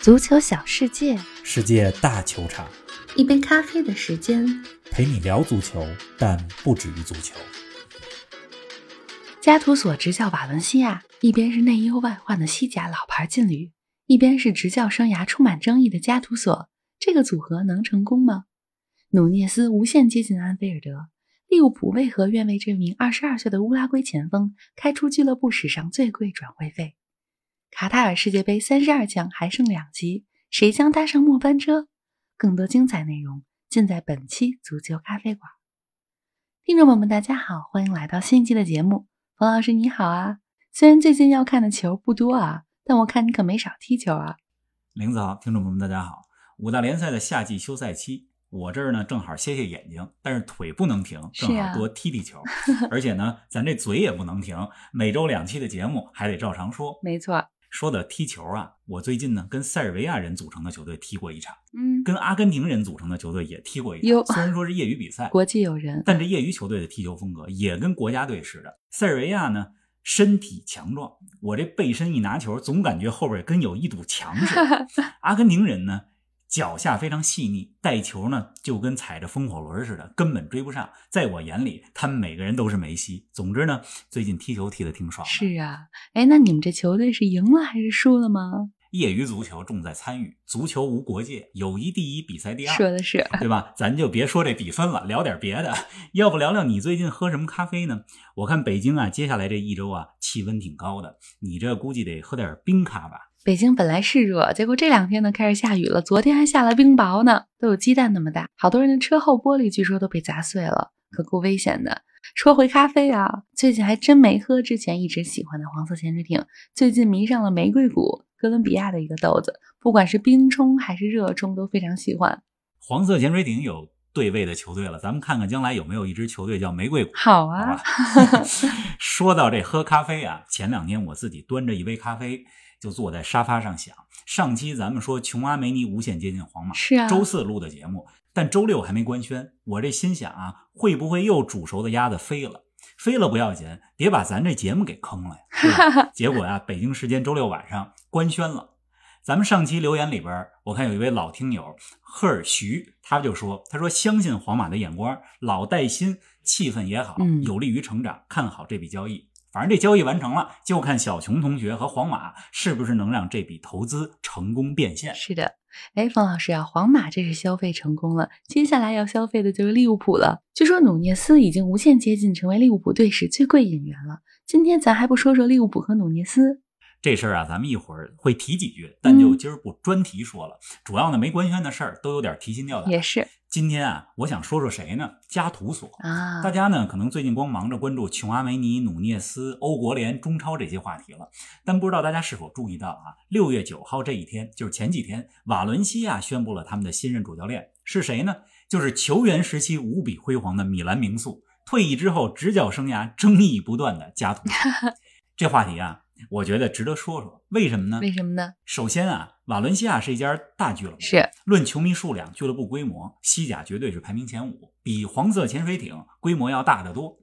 足球小世界，世界大球场，一杯咖啡的时间，陪你聊足球，但不止于足球。加图索执教瓦伦西亚，一边是内忧外患的西甲老牌劲旅，一边是执教生涯充满争议的加图索，这个组合能成功吗？努涅斯无限接近安菲尔德，利物浦为何愿为这名二十二岁的乌拉圭前锋开出俱乐部史上最贵转会费？卡塔尔世界杯三十二强还剩两集，谁将搭上末班车？更多精彩内容尽在本期足球咖啡馆。听众朋友们，大家好，欢迎来到新一期的节目。冯老师你好啊，虽然最近要看的球不多啊，但我看你可没少踢球啊。林子好，听众朋友们大家好。五大联赛的夏季休赛期，我这儿呢正好歇歇眼睛，但是腿不能停，正好多踢踢球。而且呢，咱这嘴也不能停，每周两期的节目还得照常说。没错。说的踢球啊，我最近呢跟塞尔维亚人组成的球队踢过一场，嗯，跟阿根廷人组成的球队也踢过一场。虽然说是业余比赛，国际友人，但这业余球队的踢球风格也跟国家队似的。塞尔维亚呢身体强壮，我这背身一拿球，总感觉后边跟有一堵墙似的。阿根廷人呢？脚下非常细腻，带球呢就跟踩着风火轮似的，根本追不上。在我眼里，他们每个人都是梅西。总之呢，最近踢球踢得挺爽。是啊，哎，那你们这球队是赢了还是输了吗？业余足球重在参与，足球无国界，友谊第一，比赛第二。说的是，对吧？咱就别说这比分了，聊点别的。要不聊聊你最近喝什么咖啡呢？我看北京啊，接下来这一周啊，气温挺高的，你这估计得喝点冰咖吧。北京本来是热，结果这两天呢开始下雨了。昨天还下了冰雹呢，都有鸡蛋那么大。好多人的车后玻璃据说都被砸碎了，可够危险的。说回咖啡啊，最近还真没喝之前一直喜欢的黄色潜水艇，最近迷上了玫瑰谷，哥伦比亚的一个豆子，不管是冰冲还是热冲都非常喜欢。黄色潜水艇有对位的球队了，咱们看看将来有没有一支球队叫玫瑰谷。好啊。说到这喝咖啡啊，前两天我自己端着一杯咖啡。就坐在沙发上想，上期咱们说琼阿梅尼无限接近皇马，是啊，周四录的节目，但周六还没官宣。我这心想啊，会不会又煮熟的鸭子飞了？飞了不要紧，别把咱这节目给坑了呀。结果啊，北京时间周六晚上官宣了。咱们上期留言里边，我看有一位老听友赫尔徐，他就说，他说相信皇马的眼光，老带新，气氛也好，有利于成长，看好这笔交易。反正这交易完成了，就看小琼同学和皇马是不是能让这笔投资成功变现。是的，哎，冯老师啊，皇马这是消费成功了，接下来要消费的就是利物浦了。据说努涅斯已经无限接近成为利物浦队史最贵引援了。今天咱还不说说利物浦和努涅斯？这事儿啊，咱们一会儿会提几句，但就今儿不专题说了。主要呢，没官宣的事儿都有点提心吊胆。也是。今天啊，我想说说谁呢？加图索啊。大家呢，可能最近光忙着关注琼阿梅尼、努涅斯、欧国联、中超这些话题了，但不知道大家是否注意到啊？六月九号这一天，就是前几天，瓦伦西亚宣布了他们的新任主教练是谁呢？就是球员时期无比辉煌的米兰名宿，退役之后执教生涯争议不断的加图索。这话题啊。我觉得值得说说，为什么呢？为什么呢？首先啊，瓦伦西亚是一家大俱乐部，是论球迷数量、俱乐部规模，西甲绝对是排名前五，比黄色潜水艇规模要大得多。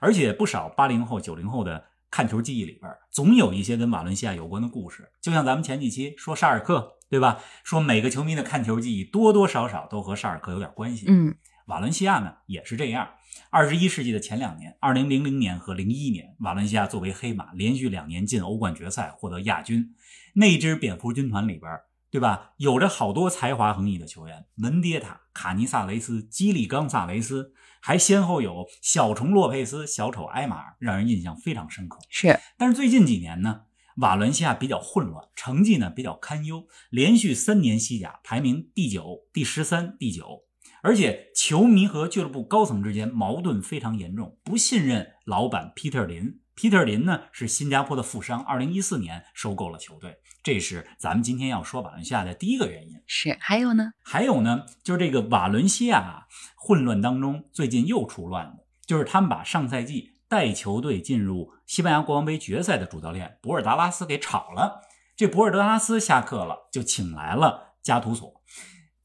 而且不少八零后、九零后的看球记忆里边，总有一些跟瓦伦西亚有关的故事。就像咱们前几期说沙尔克，对吧？说每个球迷的看球记忆多多少少都和沙尔克有点关系。嗯。瓦伦西亚呢也是这样。二十一世纪的前两年，二零零零年和零一年，瓦伦西亚作为黑马，连续两年进欧冠决赛，获得亚军。那支蝙蝠军团里边，对吧？有着好多才华横溢的球员，门迭塔、卡尼萨雷斯、基里冈萨雷斯，还先后有小虫洛佩斯、小丑埃马尔，让人印象非常深刻。是，但是最近几年呢，瓦伦西亚比较混乱，成绩呢比较堪忧，连续三年西甲排名第九、第十三、第九。而且球迷和俱乐部高层之间矛盾非常严重，不信任老板皮特林。皮特林呢是新加坡的富商，二零一四年收购了球队，这是咱们今天要说瓦伦西亚的第一个原因。是，还有呢？还有呢，就是这个瓦伦西亚混乱当中，最近又出乱子，就是他们把上赛季带球队进入西班牙国王杯决赛的主教练博尔达拉斯给炒了。这博尔德拉斯下课了，就请来了加图索。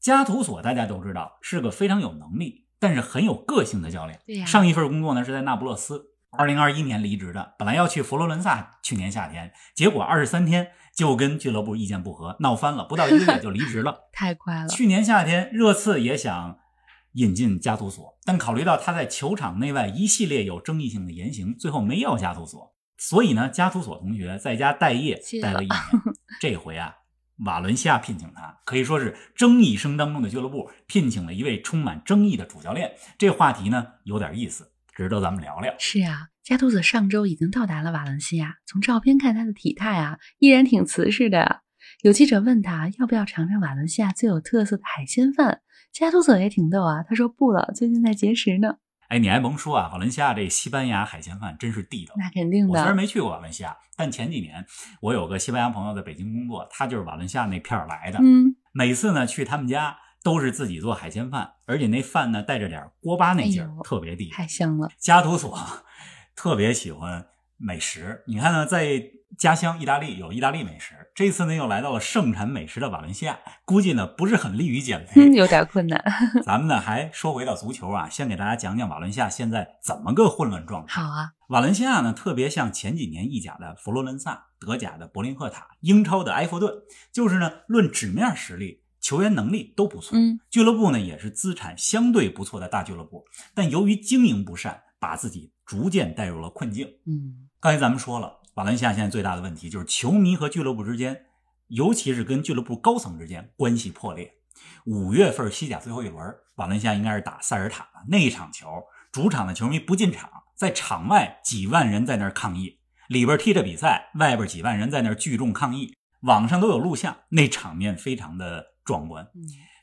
加图索大家都知道是个非常有能力，但是很有个性的教练。对呀，上一份工作呢是在那不勒斯，二零二一年离职的，本来要去佛罗伦萨，去年夏天，结果二十三天就跟俱乐部意见不合，闹翻了，不到一个月就离职了。太快了。去年夏天，热刺也想引进加图索，但考虑到他在球场内外一系列有争议性的言行，最后没要加图索。所以呢，加图索同学在家待业待了一年。这回啊，瓦伦西亚聘请他，可以说是争议声当中的俱乐部聘请了一位充满争议的主教练。这话题呢，有点意思，值得咱们聊聊。是啊，加图索上周已经到达了瓦伦西亚。从照片看，他的体态啊，依然挺瓷实的。有记者问他要不要尝尝瓦伦西亚最有特色的海鲜饭，加图索也挺逗啊，他说不了，最近在节食呢。哎，你还甭说啊，瓦伦西亚这西班牙海鲜饭真是地道。那肯定的。我虽然没去过瓦伦西亚，但前几年我有个西班牙朋友在北京工作，他就是瓦伦西亚那片儿来的。嗯，每次呢去他们家都是自己做海鲜饭，而且那饭呢带着点锅巴那劲儿，特别地道，太香了。加图索特别喜欢美食，你看呢，在。家乡意大利有意大利美食，这次呢又来到了盛产美食的瓦伦西亚，估计呢不是很利于减肥，有点困难。咱们呢还说回到足球啊，先给大家讲讲瓦伦西亚现在怎么个混乱状态。好啊，瓦伦西亚呢特别像前几年意甲的佛罗伦萨、德甲的柏林赫塔、英超的埃弗顿，就是呢论纸面实力、球员能力都不错，嗯，俱乐部呢也是资产相对不错的大俱乐部，但由于经营不善，把自己逐渐带入了困境。嗯，刚才咱们说了。瓦伦西亚现在最大的问题就是球迷和俱乐部之间，尤其是跟俱乐部高层之间关系破裂。五月份西甲最后一轮，瓦伦西亚应该是打塞尔塔那一场球，主场的球迷不进场，在场外几万人在那儿抗议，里边踢着比赛，外边几万人在那儿聚众抗议，网上都有录像，那场面非常的壮观。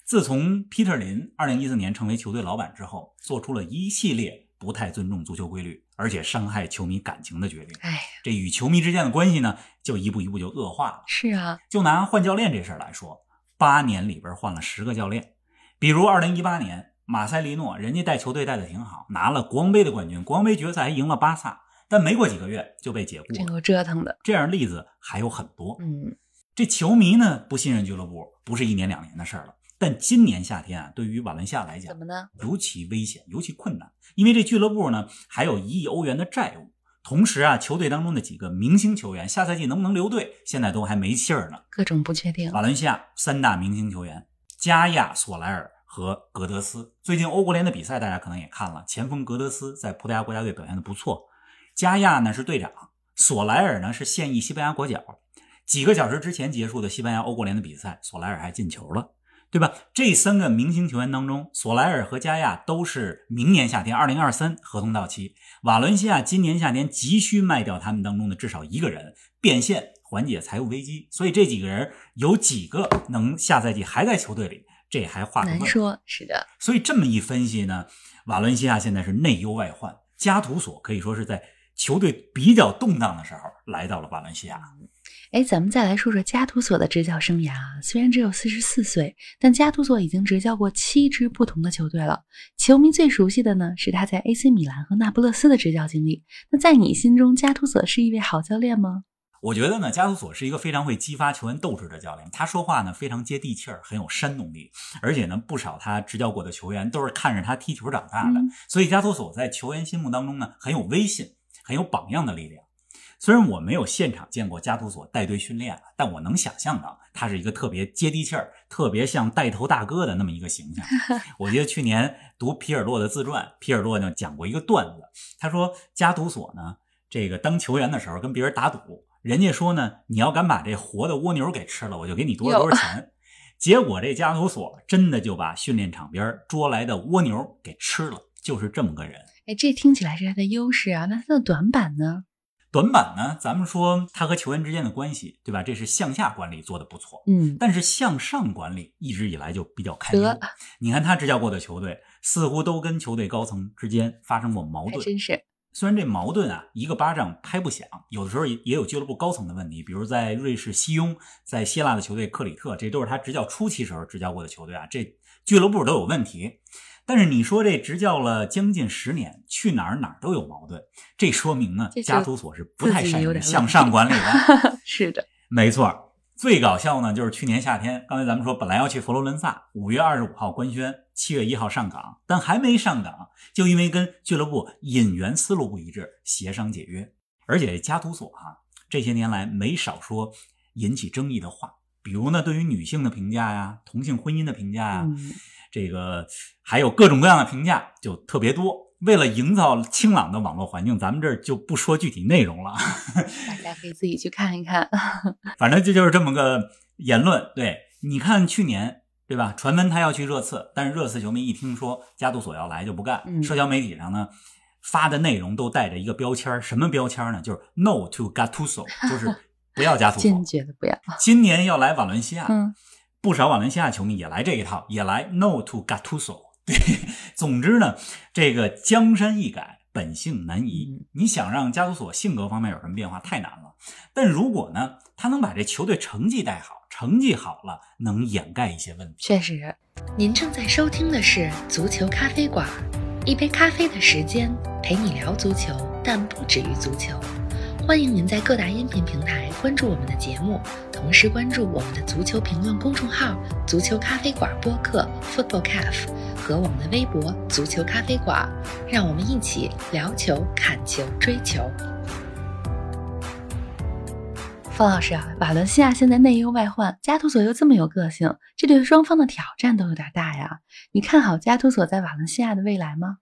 自从皮特林二零一四年成为球队老板之后，做出了一系列不太尊重足球规律。而且伤害球迷感情的决定，哎，这与球迷之间的关系呢，就一步一步就恶化了。是啊，就拿换教练这事儿来说，八年里边换了十个教练，比如二零一八年马塞利诺，人家带球队带的挺好，拿了国王杯的冠军，国王杯决赛还赢了巴萨，但没过几个月就被解雇了，这够折腾的。这样例子还有很多。嗯，这球迷呢不信任俱乐部，不是一年两年的事儿了。但今年夏天啊，对于瓦伦西亚来讲，怎么呢？尤其危险，尤其困难，因为这俱乐部呢还有一亿欧元的债务，同时啊，球队当中的几个明星球员下赛季能不能留队，现在都还没信儿呢，各种不确定。瓦伦西亚三大明星球员加亚、索莱尔和格德斯，最近欧国联的比赛大家可能也看了，前锋格德斯在葡萄牙国家队表现的不错，加亚呢是队长，索莱尔呢是现役西班牙国脚，几个小时之前结束的西班牙欧国联的比赛，索莱尔还进球了。对吧？这三个明星球员当中，索莱尔和加亚都是明年夏天二零二三合同到期。瓦伦西亚今年夏天急需卖掉他们当中的至少一个人，变现缓解财务危机。所以这几个人有几个能下赛季还在球队里？这还话难说。是的。所以这么一分析呢，瓦伦西亚现在是内忧外患。加图索可以说是在球队比较动荡的时候来到了瓦伦西亚。哎，咱们再来说说加图索的执教生涯啊。虽然只有四十四岁，但加图索已经执教过七支不同的球队了。球迷最熟悉的呢，是他在 AC 米兰和那不勒斯的执教经历。那在你心中，加图索是一位好教练吗？我觉得呢，加图索是一个非常会激发球员斗志的教练。他说话呢非常接地气儿，很有煽动力。而且呢，不少他执教过的球员都是看着他踢球长大的，所以加图索在球员心目当中呢很有威信，很有榜样的力量。虽然我没有现场见过加图索带队训练，但我能想象到他是一个特别接地气儿、特别像带头大哥的那么一个形象。我记得去年读皮尔洛的自传，皮尔洛呢讲过一个段子，他说加图索呢这个当球员的时候跟别人打赌，人家说呢你要敢把这活的蜗牛给吃了，我就给你多少多少钱。结果这加图索真的就把训练场边捉来的蜗牛给吃了，就是这么个人。哎，这听起来是他的优势啊，那他的短板呢？短板呢？咱们说他和球员之间的关系，对吧？这是向下管理做的不错，嗯，但是向上管理一直以来就比较堪忧。你看他执教过的球队，似乎都跟球队高层之间发生过矛盾。真是，虽然这矛盾啊，一个巴掌拍不响，有的时候也也有俱乐部高层的问题。比如在瑞士西庸，在希腊的球队克里特，这都是他执教初期时候执教过的球队啊，这俱乐部都有问题。但是你说这执教了将近十年，去哪儿哪儿都有矛盾，这说明呢，加图索是不太善于向上管理的。是的，没错。最搞笑呢，就是去年夏天，刚才咱们说本来要去佛罗伦萨，五月二十五号官宣，七月一号上岗，但还没上岗，就因为跟俱乐部引援思路不一致，协商解约。而且加图索啊这些年来没少说引起争议的话，比如呢，对于女性的评价呀，同性婚姻的评价呀，嗯，这个还有各种各样的评价就特别多。为了营造清朗的网络环境，咱们这儿就不说具体内容了，大 家可以自己去看一看。反正这就是这么个言论。对，你看去年对吧？传闻他要去热刺，但是热刺球迷一听说加杜索要来就不干。嗯社交媒体上呢发的内容都带着一个标签儿，什么标签儿呢？就是 “No to Gattuso”，就是不要加图索坚。决的不要。今年要来瓦伦西亚，嗯，不少瓦伦西亚球迷也来这一套，也来 No to Gattuso。对，总之呢，这个江山易改，本性难移。嗯你想让加图索性格方面有什么变化，太难了。但如果呢，他能把这球队成绩带好，成绩好了，能掩盖一些问题。确实。您正在收听的是《足球咖啡馆》，一杯咖啡的时间陪你聊足球，但不止于足球。欢迎您在各大音频平台关注我们的节目，同时关注我们的足球评论公众号“足球咖啡馆播客 ”（Football Cafe） 和我们的微博“足球咖啡馆”，让我们一起聊球、看球、追球。方老师啊，瓦伦西亚现在内忧外患，加图索又这么有个性，这对双方的挑战都有点大呀。你看好加图索在瓦伦西亚的未来吗？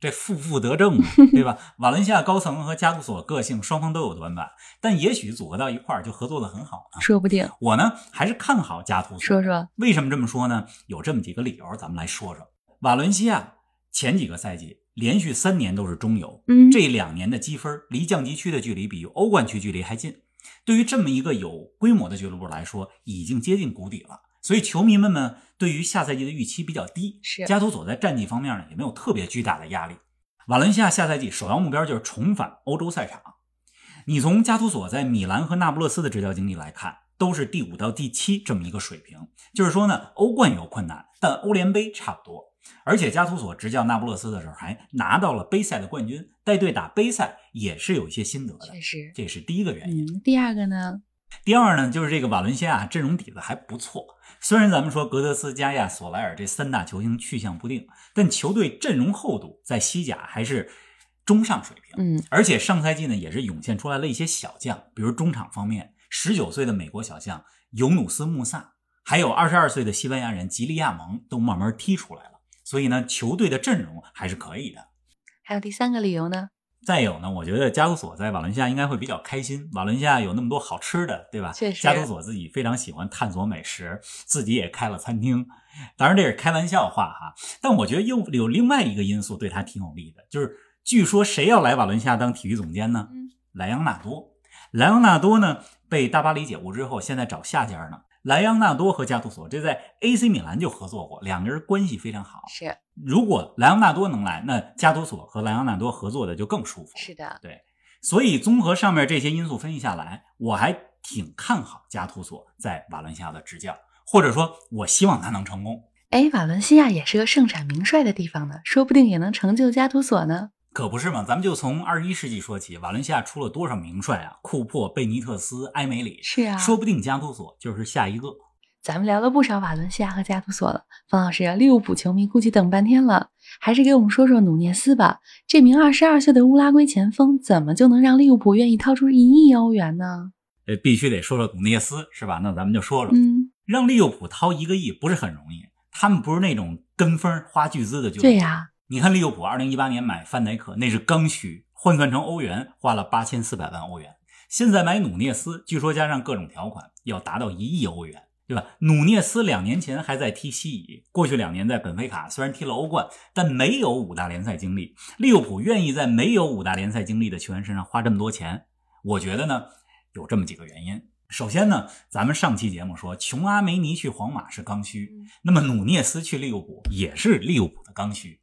这负负得正嘛，对吧？瓦伦西亚高层和加图索个性双方都有短板，但也许组合到一块儿就合作的很好呢。说不定。我呢还是看好加图索。说说，为什么这么说呢？有这么几个理由，咱们来说说。瓦伦西亚前几个赛季连续三年都是中游，嗯，这两年的积分离降级区的距离比欧冠区距离还近。对于这么一个有规模的俱乐部来说，已经接近谷底了。所以球迷们呢，对于下赛季的预期比较低。是加图索在战绩方面呢，也没有特别巨大的压力。瓦伦西亚下赛季首要目标就是重返欧洲赛场。你从加图索在米兰和那不勒斯的执教经历来看，都是第五到第七这么一个水平。就是说呢，欧冠有困难，但欧联杯差不多。而且加图索执教那不勒斯的时候，还拿到了杯赛的冠军，带队打杯赛也是有一些心得的。确实。这是第一个原因。嗯，第二个呢？第二呢，就是这个瓦伦西亚阵容底子还不错。虽然咱们说格德斯、加亚、索莱尔这三大球星去向不定，但球队阵容厚度在西甲还是中上水平。嗯，而且上赛季呢，也是涌现出来了一些小将，比如中场方面，十九岁的美国小将尤努斯·穆萨，还有二十二岁的西班牙人吉利亚蒙都慢慢踢出来了。所以呢，球队的阵容还是可以的。还有第三个理由呢？再有呢，我觉得加图索在瓦伦西亚应该会比较开心。瓦伦西亚有那么多好吃的，对吧？确实加图索自己非常喜欢探索美食，自己也开了餐厅。当然这是开玩笑话哈，但我觉得又有另外一个因素对他挺有利的，就是据说谁要来瓦伦西亚当体育总监呢？嗯，莱昂纳多。莱昂纳多呢被大巴黎解雇之后，现在找下家呢。莱昂纳多和加图索这在 AC 米兰就合作过，两个人关系非常好。是如果莱昂纳多能来，那加图索和莱昂纳多合作的就更舒服。是的，对，所以综合上面这些因素分析下来，我还挺看好加图索在瓦伦西亚的执教，或者说，我希望他能成功。哎，瓦伦西亚也是个盛产名帅的地方呢，说不定也能成就加图索呢。可不是嘛？咱们就从二十一世纪说起，瓦伦西亚出了多少名帅啊？库珀、贝尼特斯、埃梅里，是啊，说不定加图索就是下一个。咱们聊了不少瓦伦西亚和加图索了，方老师，利物浦球迷估计等半天了，还是给我们说说努涅斯吧。这名二十二岁的乌拉圭前锋，怎么就能让利物浦愿意掏出一亿欧元呢？呃，必须得说说努涅斯，是吧？那咱们就说说，嗯，让利物浦掏一个亿不是很容易，他们不是那种跟风花巨资的俱乐部。对呀、你看利物浦二零一八年买范戴克，那是刚需，换算成欧元花了八千四百万欧元。现在买努涅斯，据说加上各种条款要达到一亿欧元，对吧？努涅斯两年前还在踢西乙，过去两年在本菲卡虽然踢了欧冠，但没有五大联赛经历。利物浦愿意在没有五大联赛经历的球员身上花这么多钱，我觉得呢有这么几个原因。首先呢，咱们上期节目说，琼阿梅尼去皇马是刚需，那么努涅斯去利物浦也是利物浦的刚需。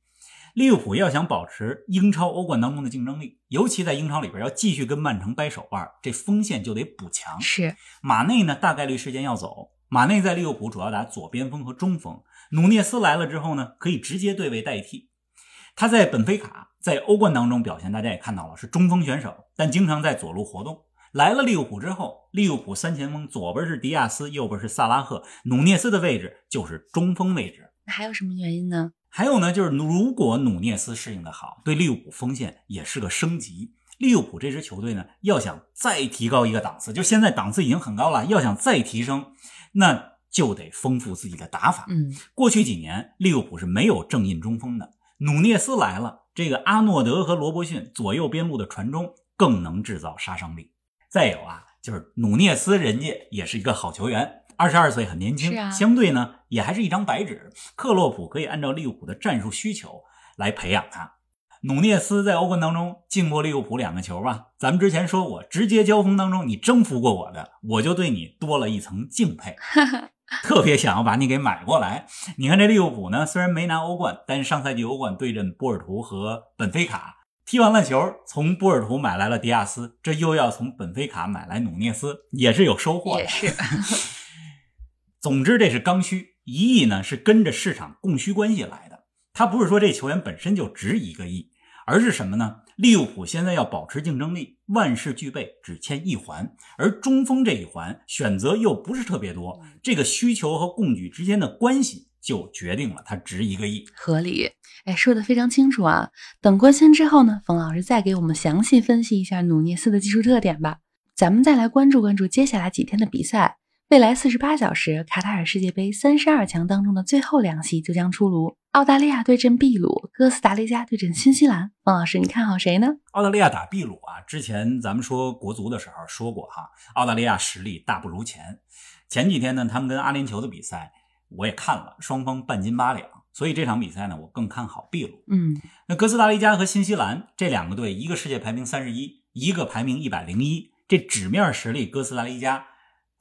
利物浦要想保持英超、欧冠当中的竞争力，尤其在英超里边要继续跟曼城掰手腕，这锋线就得补强。是马内呢，大概率时间要走。马内在利物浦主要打左边锋和中锋，努涅斯来了之后呢，可以直接对位代替。他在本菲卡在欧冠当中表现，大家也看到了，是中锋选手，但经常在左路活动。来了利物浦之后，利物浦三前锋左边是迪亚斯，右边是萨拉赫，努涅斯的位置就是中锋位置。那还有什么原因呢？还有呢，就是如果努涅斯适应的好，对利物浦锋线也是个升级。利物浦这支球队呢，要想再提高一个档次，就现在档次已经很高了，要想再提升，那就得丰富自己的打法。嗯，过去几年利物浦是没有正印中锋的，努涅斯来了，这个阿诺德和罗伯逊左右边路的传中更能制造杀伤力。再有啊，就是努涅斯人家也是一个好球员，二十二岁很年轻，啊相对呢也还是一张白纸。克洛普可以按照利物浦的战术需求来培养他。努涅斯在欧冠当中进过利物浦两个球吧？咱们之前说过，直接交锋当中你征服过我的，我就对你多了一层敬佩，特别想要把你给买过来。你看这利物浦呢，虽然没拿欧冠，但是上赛季欧冠对阵波尔图和本菲卡，踢完了球，从波尔图买来了迪亚斯，这又要从本菲卡买来努涅斯，也是有收获的。也是。总之，这是刚需，一亿呢是跟着市场供需关系来的。他不是说这球员本身就值一个亿，而是什么呢？利物浦现在要保持竞争力，万事俱备，只欠一环。而中锋这一环选择又不是特别多，这个需求和供给之间的关系就决定了它值一个亿。合理，哎，说的非常清楚啊。等官宣之后呢，冯老师再给我们详细分析一下努涅斯的技术特点吧。咱们再来关注关注接下来几天的比赛。未来四十八小时，卡塔尔世界杯三十二强当中的最后两席就将出炉：澳大利亚对阵秘鲁，哥斯达黎加对阵新西兰。冯老师，你看好谁呢？澳大利亚打秘鲁啊，之前咱们说国足的时候说过哈，澳大利亚实力大不如前。前几天呢，他们跟阿联酋的比赛我也看了，双方半斤八两，所以这场比赛呢，我更看好秘鲁。嗯，那哥斯达黎加和新西兰这两个队，一个世界排名三十一，一个排名一百零一，这纸面实力哥斯达黎加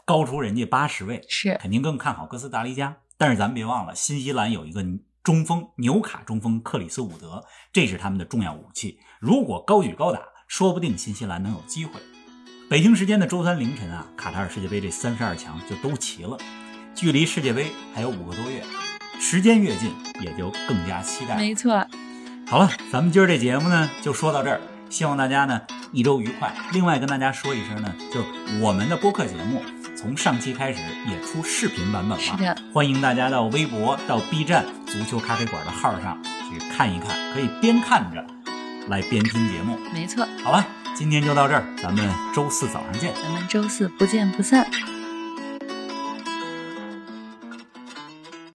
高出人家八十位，是肯定更看好哥斯达黎加。但是咱们别忘了，新西兰有一个中锋纽卡中锋克里斯伍德，这是他们的重要武器。如果高举高打，说不定新西兰能有机会。北京时间的周三凌晨啊，卡塔尔世界杯这三十二强就都齐了，距离世界杯还有五个多月，时间越近也就更加期待。没错。好了，咱们今儿这节目呢就说到这儿，希望大家呢一周愉快。另外跟大家说一声呢，就是我们的播客节目从上期开始也出视频版本了，是的，欢迎大家到微博、到 B 站“足球咖啡馆”的号上去看一看，可以边看着来边听节目。没错。好吧，今天就到这儿，咱们周四早上见。咱们周四不见不散。